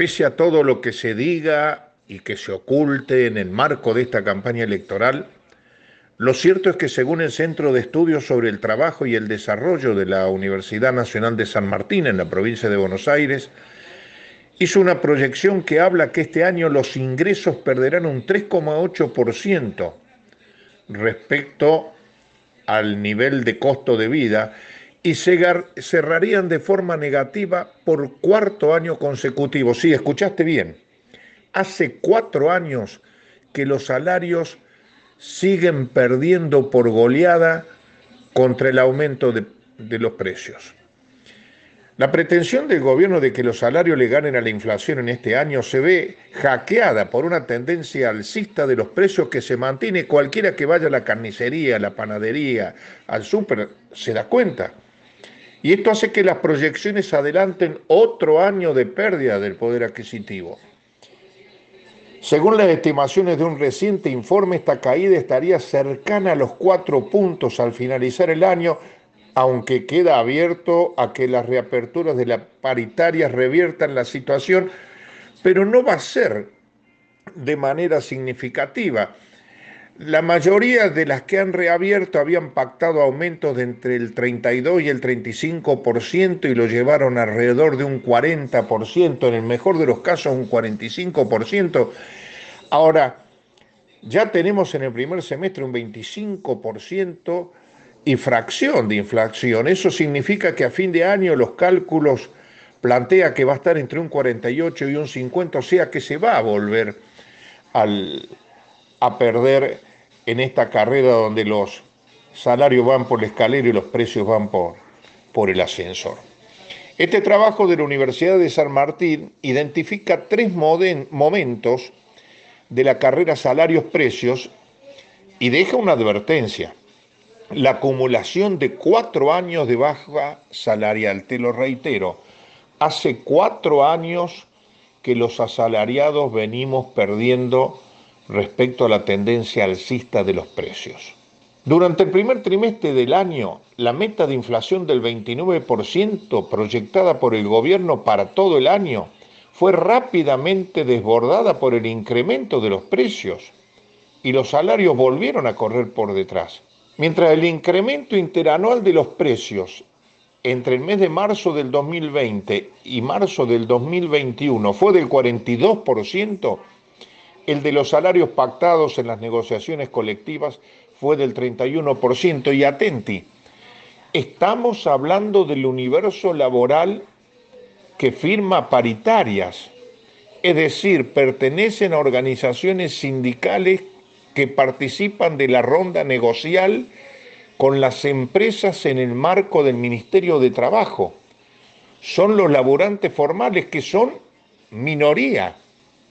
Pese a todo lo que se diga y que se oculte en el marco de esta campaña electoral, lo cierto es que según el Centro de Estudios sobre el Trabajo y el Desarrollo de la Universidad Nacional de San Martín en la provincia de Buenos Aires, hizo una proyección que habla que este año los ingresos perderán un 3,8% respecto al nivel de costo de vida y cerrarían de forma negativa por cuarto año consecutivo. Sí, escuchaste bien. Hace cuatro años que los salarios siguen perdiendo por goleada contra el aumento de, de, los precios. La pretensión del gobierno de que los salarios le ganen a la inflación en este año se ve hackeada por una tendencia alcista de los precios que se mantiene cualquiera que vaya a la carnicería, a la panadería, al súper, se da cuenta. Y esto hace que las proyecciones adelanten otro año de pérdida del poder adquisitivo. Según las estimaciones de un reciente informe, esta caída estaría cercana a los cuatro puntos al finalizar el año, aunque queda abierto a que las reaperturas de las paritarias reviertan la situación, pero no va a ser de manera significativa. La mayoría de las que han reabierto habían pactado aumentos de entre el 32 y el 35% y lo llevaron alrededor de un 40%, en el mejor de los casos un 45%. Ahora, ya tenemos en el primer semestre un 25% y fracción de inflación. Eso significa que a fin de año los cálculos plantea que va a estar entre un 48 y un 50, o sea que se va a volver al, a perder en esta carrera donde los salarios van por la escalera y los precios van por, por el ascensor. Este trabajo de la Universidad de San Martín identifica tres momentos de la carrera salarios-precios y deja una advertencia. La acumulación de cuatro años de baja salarial, te lo reitero, hace cuatro años que los asalariados venimos perdiendo respecto a la tendencia alcista de los precios. Durante el primer trimestre del año, la meta de inflación del 29% proyectada por el gobierno para todo el año fue rápidamente desbordada por el incremento de los precios y los salarios volvieron a correr por detrás. Mientras el incremento interanual de los precios entre el mes de marzo del 2020 y marzo del 2021 fue del 42%, el de los salarios pactados en las negociaciones colectivas fue del 31%. Y atenti, estamos hablando del universo laboral que firma paritarias, es decir, pertenecen a organizaciones sindicales que participan de la ronda negocial con las empresas en el marco del Ministerio de Trabajo. Son los laburantes formales que son minoría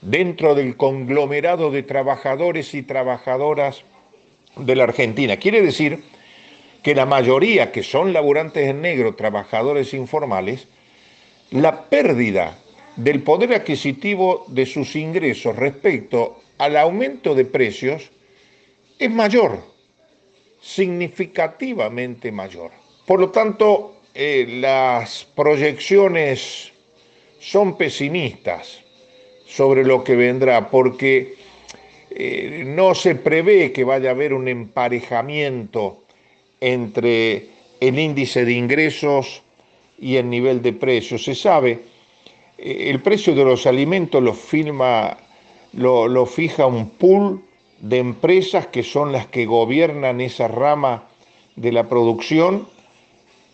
dentro del conglomerado de trabajadores y trabajadoras de la Argentina. Quiere decir que la mayoría que son laburantes en negro, trabajadores informales, la pérdida del poder adquisitivo de sus ingresos respecto al aumento de precios es mayor, significativamente mayor. Por lo tanto, eh, las proyecciones son pesimistas sobre lo que vendrá, porque eh, no se prevé que vaya a haber un emparejamiento entre el índice de ingresos y el nivel de precios. Se sabe, eh, el precio de los alimentos firma, lo, lo fija un pool de empresas que son las que gobiernan esa rama de la producción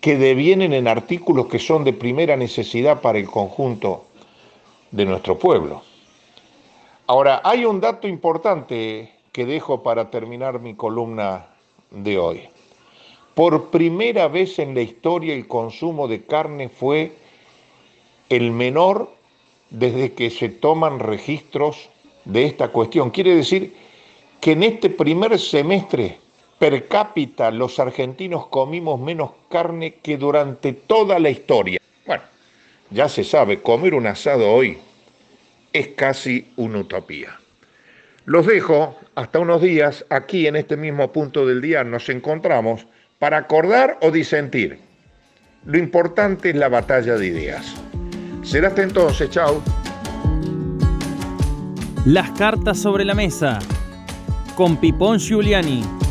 que devienen en artículos que son de primera necesidad para el conjunto de nuestro pueblo. Ahora, hay un dato importante que dejo para terminar mi columna de hoy. Por primera vez en la historia el consumo de carne fue el menor desde que se toman registros de esta cuestión. Quiere decir que en este primer semestre per cápita los argentinos comimos menos carne que durante toda la historia. Ya se sabe, comer un asado hoy es casi una utopía. Los dejo hasta unos días, aquí en este mismo punto del día nos encontramos para acordar o disentir. Lo importante es la batalla de ideas. Será hasta entonces, chao. Las cartas sobre la mesa con Pipón Giuliani.